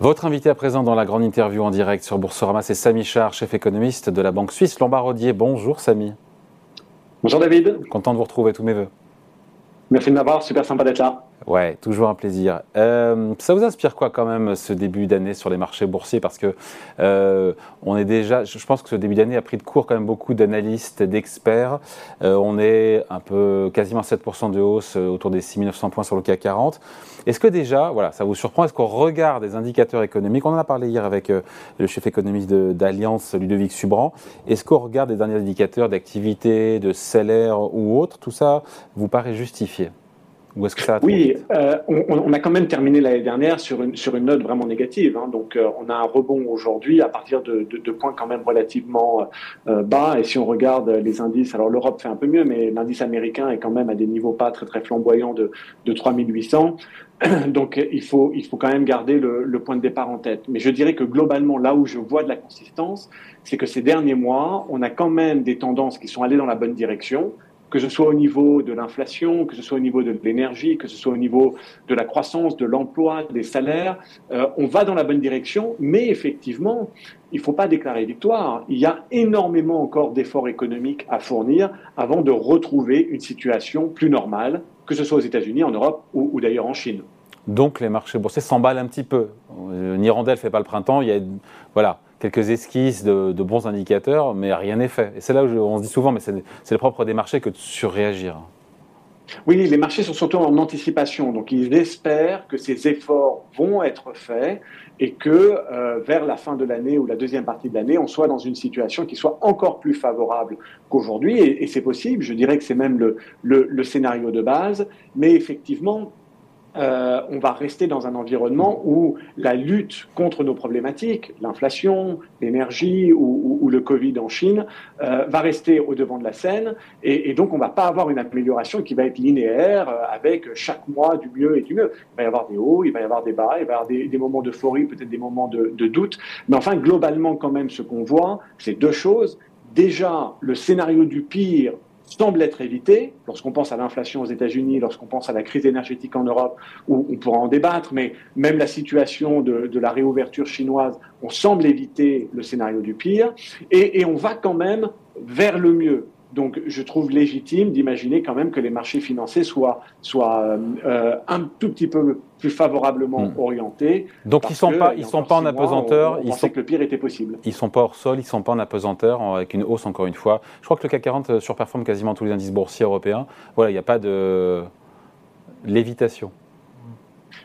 Votre invité à présent dans la grande interview en direct sur Boursorama, c'est Samy Char, chef économiste de la banque suisse Lombard-Odier. Bonjour Samy. Bonjour David. Content de vous retrouver, tous mes voeux. Merci de m'avoir, super sympa d'être là. Ouais, toujours un plaisir. Euh, ça vous inspire quoi quand même ce début d'année sur les marchés boursiers? Parce que euh, on est déjà, je pense que ce début d'année a pris de court quand même beaucoup d'analystes, d'experts. Euh, on est un peu quasiment 7% de hausse autour des 6900 points sur le CAC 40. Est-ce que déjà, voilà, ça vous surprend? Est-ce qu'on regarde des indicateurs économiques On en a parlé hier avec le chef économiste d'Alliance, Ludovic Subran. Est-ce qu'on regarde des derniers indicateurs d'activité, de salaire ou autre Tout ça vous paraît justifié? Oui, euh, on, a quand même terminé l'année dernière sur une, sur une note vraiment négative. Hein. donc, euh, on a un rebond aujourd'hui à partir de, de, points quand même relativement euh, bas. Et si on regarde les indices, alors l'Europe fait un peu mieux, mais l'indice américain est quand même à des niveaux pas très très flamboyants de, de 3800. Donc, il faut, il faut quand même garder le, le point de départ en tête. Mais je dirais que globalement, là où je vois de la consistance, c'est que ces derniers mois, on a quand même des tendances qui sont allées dans la bonne direction que ce soit au niveau de l'inflation, que ce soit au niveau de l'énergie, que ce soit au niveau de la croissance, de l'emploi, des salaires, euh, on va dans la bonne direction, mais effectivement, il ne faut pas déclarer victoire. Il y a énormément encore d'efforts économiques à fournir avant de retrouver une situation plus normale, que ce soit aux États-Unis, en Europe ou, d'ailleurs en Chine. Donc les marchés boursiers s'emballent un petit peu. Euh, Nirandel ne fait pas le printemps, il y a voilà, quelques esquisses de, bons indicateurs, mais rien n'est fait. Et c'est là où on se dit souvent, mais c'est le propre des marchés que de surréagir. Oui, les marchés sont surtout en anticipation, donc ils espèrent que ces efforts vont être faits et que euh, vers la fin de l'année ou la deuxième partie de l'année, on soit dans une situation qui soit encore plus favorable qu'aujourd'hui. Et, c'est possible, je dirais que c'est même le, le, scénario de base, mais effectivement, euh, on va rester dans un environnement où la lutte contre nos problématiques, l'inflation, l'énergie ou, le Covid en Chine, euh, va rester au devant de la scène. Et, donc, on ne va pas avoir une amélioration qui va être linéaire euh, avec chaque mois du mieux et du mieux. Il va y avoir des hauts, il va y avoir des bas, il va y avoir des, moments d'euphorie, peut-être des moments de, de doute. Mais enfin, globalement, quand même, ce qu'on voit, c'est deux choses. Déjà, le scénario du pire semble être évité. Lorsqu'on pense à l'inflation aux États-Unis, lorsqu'on pense à la crise énergétique en Europe, où on pourra en débattre, mais même la situation de, la réouverture chinoise, on semble éviter le scénario du pire, et on va quand même vers le mieux. Donc, je trouve légitime d'imaginer quand même que les marchés financiers soient, soient euh, un tout petit peu plus favorablement hmm. orientés. Donc, ils ne sont pas, ils sont pas en apesanteur. ils sont que le pire était possible. Ils sont pas hors sol, ils ne sont pas en apesanteur, avec une hausse encore une fois. Je crois que le CAC 40 euh, surperforme quasiment tous les indices boursiers européens. Voilà, il n'y a pas de lévitation.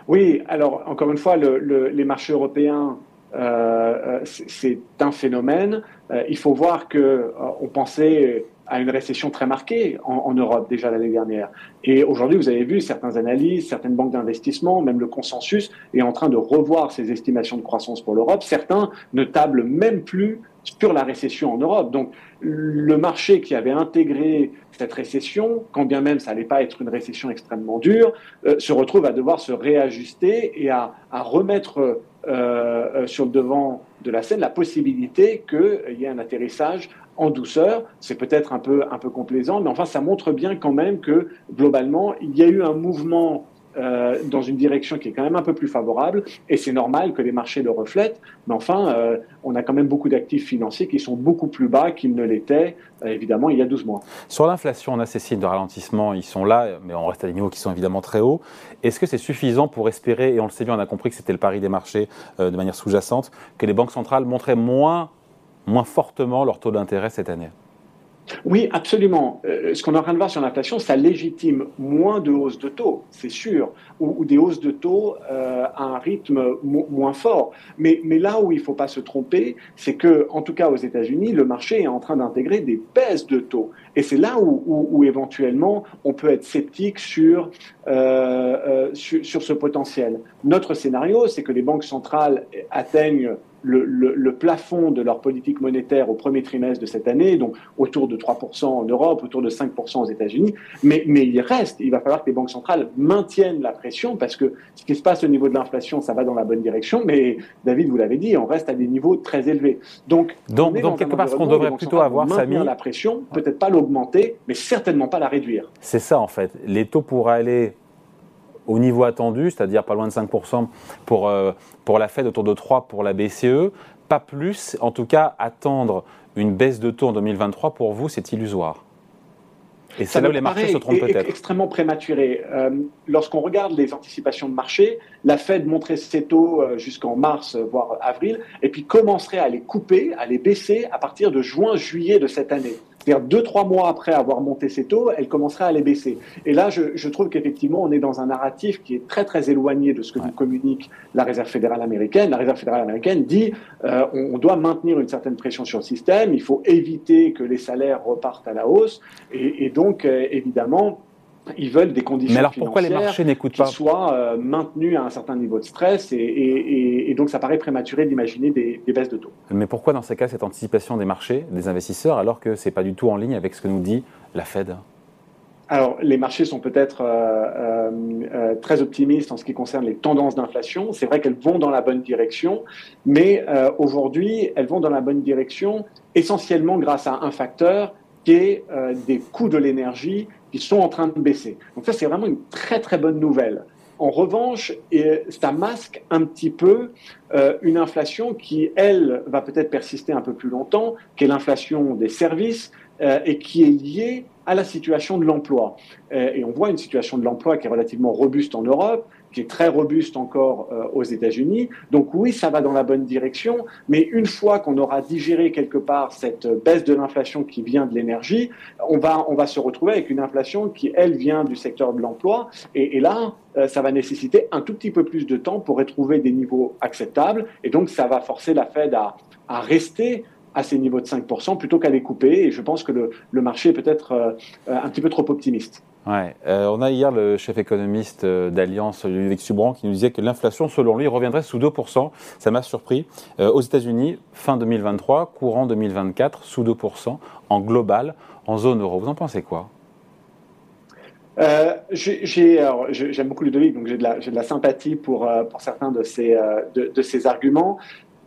Oui, alors encore une fois, les marchés européens euh, c'est un phénomène. il faut voir que on pensait à une récession très marquée en, Europe déjà l'année dernière. Et aujourd'hui, vous avez vu certaines analyses, certaines banques d'investissement, même le consensus est en train de revoir ses estimations de croissance pour l'Europe. Certains ne tablent même plus sur la récession en Europe. Donc le marché qui avait intégré cette récession, quand bien même ça n'allait pas être une récession extrêmement dure, euh, se retrouve à devoir se réajuster et à, remettre euh, euh, sur le devant de la scène la possibilité qu'il y ait un atterrissage en douceur. C'est peut-être un peu, un peu complaisant, mais enfin, ça montre bien quand même que globalement, il y a eu un mouvement euh, dans une direction qui est quand même un peu plus favorable, et c'est normal que les marchés le reflètent, mais enfin, euh, on a quand même beaucoup d'actifs financiers qui sont beaucoup plus bas qu'ils ne l'étaient, euh, évidemment, il y a 12 mois. Sur l'inflation, on a ces signes de ralentissement, ils sont là, mais on reste à des niveaux qui sont évidemment très hauts. Est-ce que c'est suffisant pour espérer, et on le sait bien, on a compris que c'était le pari des marchés de manière sous-jacente, que les banques centrales montraient moins moins fortement leur taux d'intérêt cette année oui, absolument. Euh, ce qu'on est en train de voir sur l'inflation, ça légitime moins de hausses de taux, c'est sûr, ou, des hausses de taux euh, à un rythme moins fort. Mais, là où il ne faut pas se tromper, c'est que, en tout cas aux États-Unis, le marché est en train d'intégrer des baisses de taux. Et c'est là où, éventuellement on peut être sceptique sur, euh, sur ce potentiel. Notre scénario, c'est que les banques centrales atteignent le, plafond de leur politique monétaire au premier trimestre de cette année, donc autour de 3% en Europe, autour de 5% aux États-Unis. Mais, mais il reste, il va falloir que les banques centrales maintiennent la pression parce que ce qui se passe au niveau de l'inflation, ça va dans la bonne direction. Mais David, vous l'avez dit, on reste à des niveaux très élevés. Donc, donc, donc quelque part, ce qu'on devrait plutôt avoir, maintenir la pression, peut-être pas l'augmenter, mais certainement pas la réduire. C'est ça en fait. Les taux pourraient aller au niveau attendu, c'est-à-dire pas loin de 5% pour, pour la Fed, autour de 3% pour la BCE. Pas plus, en tout cas, attendre une baisse de taux en 2023, pour vous, c'est illusoire. Et c'est là où les marchés se trompent peut-être. extrêmement prématuré. Euh, lorsqu'on regarde les anticipations de marché, la Fed montrait ses taux euh, jusqu'en mars, voire avril, et puis commencerait à les couper, à les baisser à partir de juin, juillet de cette année. C'est-à-dire deux, trois mois après avoir monté ses taux, elle commencerait à les baisser. Et là, je, je trouve qu'effectivement, on est dans un narratif qui est très, très éloigné de ce que nous communique la Réserve fédérale américaine. La Réserve fédérale américaine dit euh, on, doit maintenir une certaine pression sur le système, il faut éviter que les salaires repartent à la hausse. Et, et donc, euh, évidemment, ils veulent des conditions Mais alors pourquoi les marchés n'écoutent pas qui soient euh, maintenues à un certain niveau de stress et, donc ça paraît prématuré d'imaginer des, baisses de taux. Mais pourquoi dans ces cas cette anticipation des marchés, des investisseurs, alors que c'est pas du tout en ligne avec ce que nous dit la Fed? Alors, les marchés sont peut-être euh, euh, très optimistes en ce qui concerne les tendances d'inflation. C'est vrai qu'elles vont dans la bonne direction, mais aujourd'hui, elles vont dans la bonne direction essentiellement grâce à un facteur qui est des coûts de l'énergie qui sont en train de baisser. Donc ça, c'est vraiment une très très bonne nouvelle. En revanche, ça masque un petit peu euh, une inflation qui, elle, va peut-être persister un peu plus longtemps, qui est l'inflation des services euh, et qui est liée à la situation de l'emploi. Euh, et on voit une situation de l'emploi qui est relativement robuste en Europe, qui est très robuste encore euh, aux États-Unis. Donc oui, ça va dans la bonne direction, mais une fois qu'on aura digéré quelque part cette baisse de l'inflation qui vient de l'énergie, on va, on va se retrouver avec une inflation qui, elle, vient du secteur de l'emploi. Et, là, euh, ça va nécessiter un tout petit peu plus de temps pour retrouver des niveaux acceptables. Et donc, ça va forcer la Fed à, rester à ces niveaux de 5% plutôt qu'à les couper. Et je pense que le, le marché est peut-être euh, un petit peu trop optimiste. Euh, on a hier le chef économiste euh, d'Alliance, Ludovic Subran, qui nous disait que l'inflation, selon lui, reviendrait sous 2%. Ça m'a surpris. Euh, aux États-Unis, fin 2023, courant 2024, sous 2%, en global, en zone euro. Vous en pensez quoi? J'aime beaucoup Ludovic, donc j'ai de, la sympathie pour, certains de ces arguments.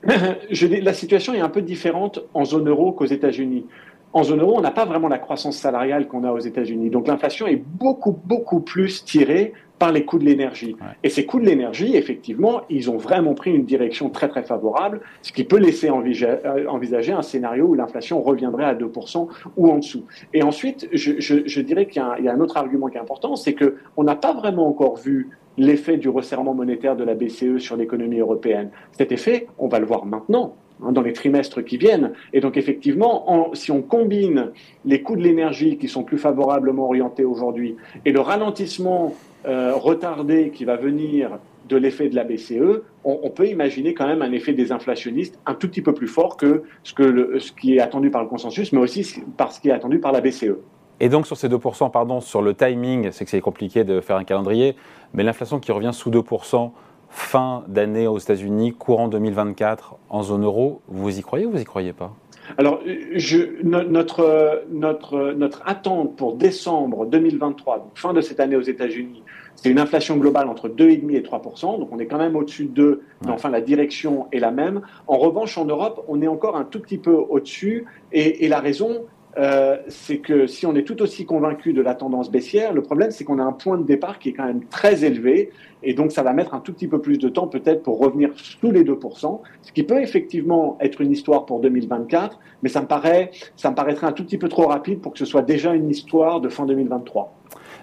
La situation est un peu différente en zone euro qu'aux États-Unis en zone euro, on n'a pas vraiment la croissance salariale qu'on a aux États-Unis. Donc l'inflation est beaucoup, beaucoup plus tirée par les coûts de l'énergie. Et ces coûts de l'énergie, effectivement, ils ont vraiment pris une direction très, très favorable, ce qui peut laisser euh, envisager un scénario où l'inflation reviendrait à 2% ou en dessous. Et ensuite, je, dirais qu'il y, y, a un autre argument qui est important, c'est qu'on n'a pas vraiment encore vu l'effet du resserrement monétaire de la BCE sur l'économie européenne. Cet effet, on va le voir maintenant. Hein, dans les trimestres qui viennent. Et donc effectivement, si on combine les coûts de l'énergie qui sont plus favorablement orientés aujourd'hui et le ralentissement euh, retardé qui va venir de l'effet de la BCE, on, peut imaginer quand même un effet désinflationniste un tout petit peu plus fort que ce, que ce qui est attendu par le consensus, mais aussi par ce qui est attendu par la BCE. Et donc sur ces 2%, pardon, sur le timing, c'est que c'est compliqué de faire un calendrier, mais l'inflation qui revient sous 2%, fin d'année aux États-Unis, courant 2024 en zone euro, vous y croyez ou vous y croyez pas? Alors, je, notre, notre, notre attente pour décembre 2023, donc fin de cette année aux États-Unis, c'est une inflation globale entre 2,5 et 3 donc on est quand même au-dessus de 2, mais enfin la direction est la même. En revanche, en Europe, on est encore un tout petit peu au-dessus, et, et la raison, euh, c'est que si on est tout aussi convaincu de la tendance baissière, le problème c'est qu'on a un point de départ qui est quand même très élevé et donc ça va mettre un tout petit peu plus de temps peut-être pour revenir sous les 2%, ce qui peut effectivement être une histoire pour 2024, mais ça me, paraît, ça me paraîtrait un tout petit peu trop rapide pour que ce soit déjà une histoire de fin 2023.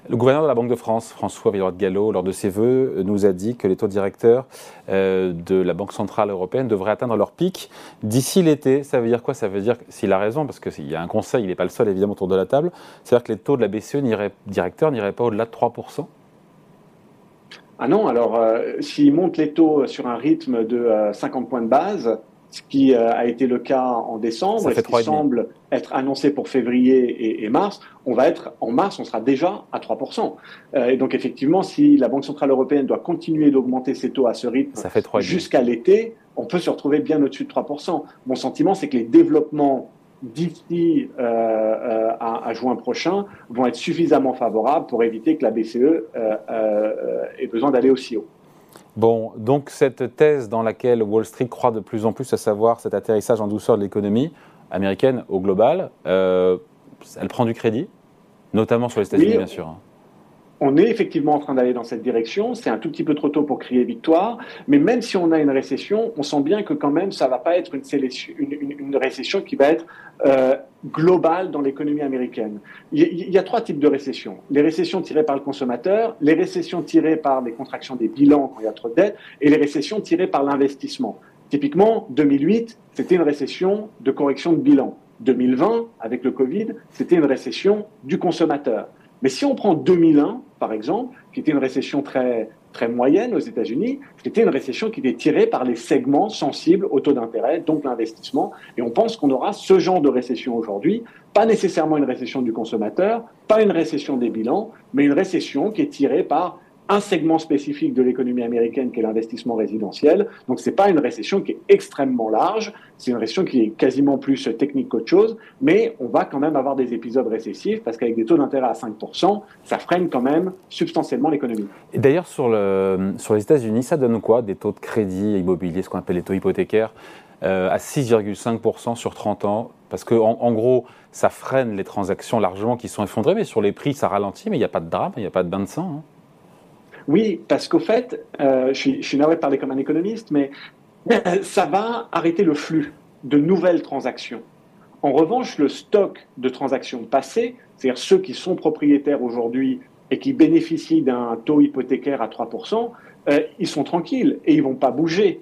Le gouverneur de la Banque de France, François Villeroy de Gallo, lors de ses vœux, nous a dit que les taux directeurs euh, de la Banque Centrale Européenne devraient atteindre leur pic d'ici l'été. Ça veut dire quoi? Ça veut dire, s'il a raison, parce qu'il y a un conseil, il n'est pas le seul évidemment autour de la table, c'est-à-dire que les taux de la BCE directeurs n'iraient pas au-delà de 3% ah non, alors euh, s'il monte les taux sur un rythme de 50 euh, points de base, ce qui euh, a été le cas en décembre et ce qui semble être annoncé pour février et, mars, on va être en mars, on sera déjà à 3%. Euh, et donc effectivement, si la Banque centrale européenne doit continuer d'augmenter ses taux à ce rythme jusqu'à l'été, on peut se retrouver bien au-dessus de 3%. Mon sentiment, c'est que les développements d'ici euh, à, juin prochain vont être suffisamment favorables pour éviter que la BCE ait besoin d'aller aussi haut. Bon, donc cette thèse dans laquelle Wall Street croit de plus en plus, à savoir cet atterrissage en douceur de l'économie américaine au global, euh, elle prend du crédit, notamment sur les États-Unis, bien sûr. On est effectivement en train d'aller dans cette direction. C'est un tout petit peu trop tôt pour crier victoire, mais même si on a une récession, on sent bien que quand même ça va pas être une, récession qui va être euh, globale dans l'économie américaine. Il y, a trois types de récessions les récessions tirées par le consommateur, les récessions tirées par les contractions des bilans quand il y a trop de dettes, et les récessions tirées par l'investissement. Typiquement, 2008, c'était une récession de correction de bilan. 2020, avec le Covid, c'était une récession du consommateur. Mais si on prend 2001, par exemple, qui était une récession très, moyenne aux États-Unis, c'était une récession qui était tirée par les segments sensibles au taux d'intérêt, donc l'investissement. Et on pense qu'on aura ce genre de récession aujourd'hui, pas nécessairement une récession du consommateur, pas une récession des bilans, mais une récession qui est tirée par un segment spécifique de l'économie américaine qui est l'investissement résidentiel. Donc ce n'est pas une récession qui est extrêmement large, c'est une récession qui est quasiment plus technique qu'autre chose, mais on va quand même avoir des épisodes récessifs parce qu'avec des taux d'intérêt à 5%, ça freine quand même substantiellement l'économie. Et d'ailleurs sur, le, sur les États-Unis, ça donne quoi Des taux de crédit immobilier, ce qu'on appelle les taux hypothécaires, euh, à 6,5% sur 30 ans? Parce qu'en en, gros, ça freine les transactions largement qui sont effondrées, mais sur les prix, ça ralentit, mais il n'y a pas de drame, il n'y a pas de bain de sang. Hein. Oui, parce qu'au fait, euh, je, suis, je navré de parler comme un économiste, mais euh, ça va arrêter le flux de nouvelles transactions. En revanche, le stock de transactions passées, c'est-à-dire ceux qui sont propriétaires aujourd'hui et qui bénéficient d'un taux hypothécaire à 3%, euh, ils sont tranquilles et ils vont pas bouger.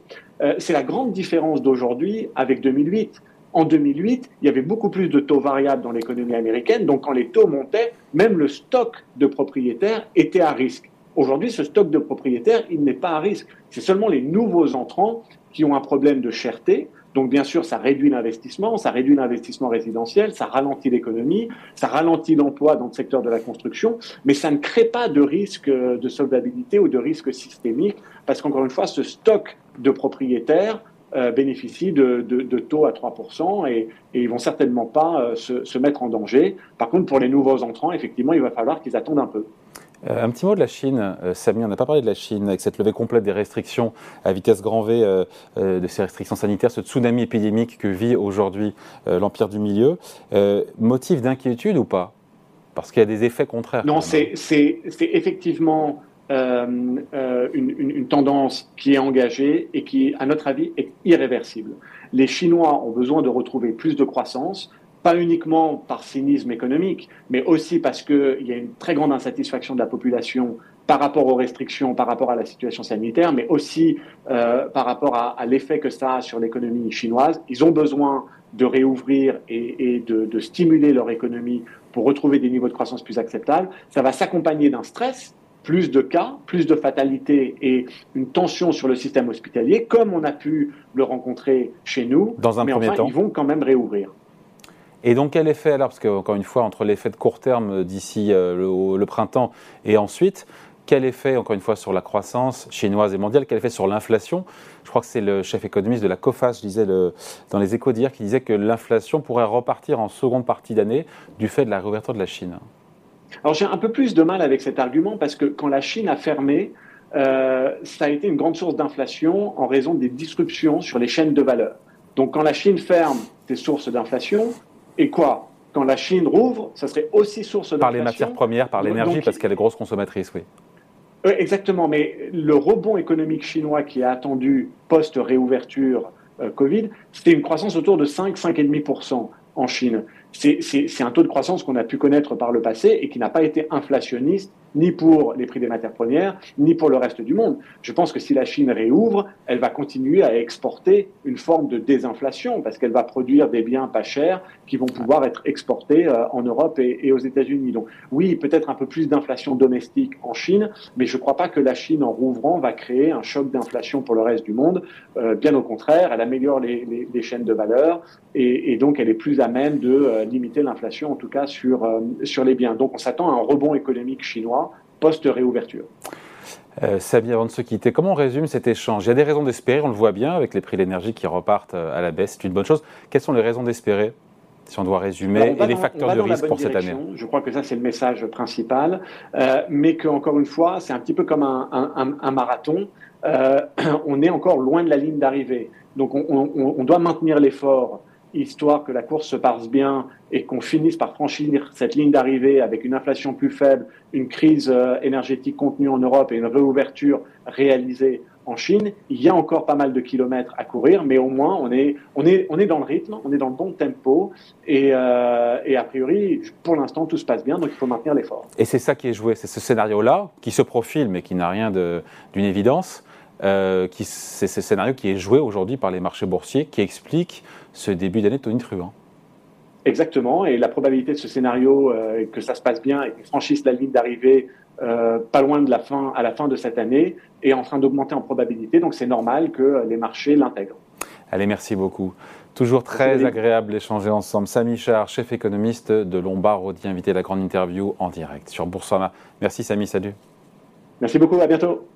c'est la grande différence d'aujourd'hui avec 2008. En 2008, il y avait beaucoup plus de taux variables dans l'économie américaine, donc quand les taux montaient, même le stock de propriétaires était à risque. Aujourd'hui, ce stock de propriétaires, il n'est pas à risque. C'est seulement les nouveaux entrants qui ont un problème de cherté. Donc, bien sûr, ça réduit l'investissement, ça réduit l'investissement résidentiel, ça ralentit l'économie, ça ralentit l'emploi dans le secteur de la construction, mais ça ne crée pas de risque de soldabilité ou de risque systémique, parce qu'encore une fois, ce stock de propriétaires euh, bénéficie de, taux à 3% et, et ils vont certainement pas euh, se mettre en danger. Par contre, pour les nouveaux entrants, effectivement, il va falloir qu'ils attendent un peu. Euh, un petit mot de la Chine, euh, Samy, on n'a pas parlé de la Chine, avec cette levée complète des restrictions à vitesse grand V, euh, de ces restrictions sanitaires, ce tsunami épidémique que vit aujourd'hui l'Empire du Milieu. motif d'inquiétude ou pas? Parce qu'il y a des effets contraires. Non, c'est effectivement une, une, tendance qui est engagée et qui, à notre avis, est irréversible. Les Chinois ont besoin de retrouver plus de croissance, pas uniquement par cynisme économique, mais aussi parce qu'il y a une très grande insatisfaction de la population par rapport aux restrictions, par rapport à la situation sanitaire, mais aussi euh, par rapport à, l'effet que ça a sur l'économie chinoise. Ils ont besoin de réouvrir et, de, de, stimuler leur économie pour retrouver des niveaux de croissance plus acceptables. Ça va s'accompagner d'un stress, plus de cas, plus de fatalités et une tension sur le système hospitalier, comme on a pu le rencontrer chez nous. Dans un mais premier enfin, temps. ils vont quand même réouvrir. Et donc quel effet alors Parce qu'encore une fois, entre l'effet de court terme d'ici euh, le, printemps et ensuite, quel effet, encore une fois, sur la croissance chinoise et mondiale Quel effet sur l'inflation? Je crois que c'est le chef économiste de la COFAS, je disais dans les échos d'hier, qui disait que l'inflation pourrait repartir en seconde partie d'année du fait de la réouverture de la Chine. Alors j'ai un peu plus de mal avec cet argument parce que quand la Chine a fermé, euh, ça a été une grande source d'inflation en raison des disruptions sur les chaînes de valeur. Donc quand la Chine ferme des sources d'inflation, et quoi? Quand la Chine rouvre, ça serait aussi source d'inflation. Par les matières premières, par l'énergie, parce qu'elle est grosse consommatrice, oui. exactement, mais le rebond économique chinois qui est attendu post-réouverture euh, Covid, c'était une croissance autour de 5-5,5% en Chine. C'est un taux de croissance qu'on a pu connaître par le passé et qui n'a pas été inflationniste ni pour les prix des matières premières, ni pour le reste du monde. Je pense que si la Chine réouvre, elle va continuer à exporter une forme de désinflation parce qu'elle va produire des biens pas chers qui vont pouvoir être exportés euh, en Europe et, aux États-Unis. Donc oui, peut-être un peu plus d'inflation domestique en Chine, mais je ne crois pas que la Chine, en rouvrant, va créer un choc d'inflation pour le reste du monde. Euh, bien au contraire, elle améliore les, chaînes de valeur et, donc elle est plus à même de euh, limiter l'inflation, en tout cas sur, sur les biens. Donc on s'attend à un rebond économique chinois post-réouverture. Euh, Sabine, avant de se quitter, comment on résume cet échange? Il y a des raisons d'espérer, on le voit bien avec les prix de l'énergie qui repartent euh, à la baisse, c'est une bonne chose. Quelles sont les raisons d'espérer si on doit résumer, et les facteurs de risque pour cette année? Je crois que ça, c'est le message principal, euh, mais qu'encore une fois, c'est un petit peu comme un, marathon. Euh, on est encore loin de la ligne d'arrivée. Donc, on, on doit maintenir l'effort histoire que la course se passe bien et qu'on finisse par franchir cette ligne d'arrivée avec une inflation plus faible, une crise euh, énergétique contenue en Europe et une réouverture réalisée en Chine, il y a encore pas mal de kilomètres à courir, mais au moins on est, on est, on est dans le rythme, on est dans le bon tempo, et, euh, et a priori, pour l'instant, tout se passe bien, donc il faut maintenir l'effort. Et c'est ça qui est joué, c'est ce scénario-là, qui se profile, mais qui n'a rien d'une évidence, euh, c'est ce scénario qui est joué aujourd'hui par les marchés boursiers, qui explique ce début d'année tonitruant. Exactement, et la probabilité de ce scénario, euh, que ça se passe bien et qu'on franchisse la ligne d'arrivée euh, pas loin de la fin, à la fin de cette année, est en train d'augmenter en probabilité, donc c'est normal que les marchés l'intègrent. Allez, merci beaucoup. Toujours très agréable d'échanger ensemble. Samy Char, chef économiste de Lombard Odier, invité à la grande interview en direct sur Boursorama. Merci Samy, salut. Merci beaucoup, à bientôt.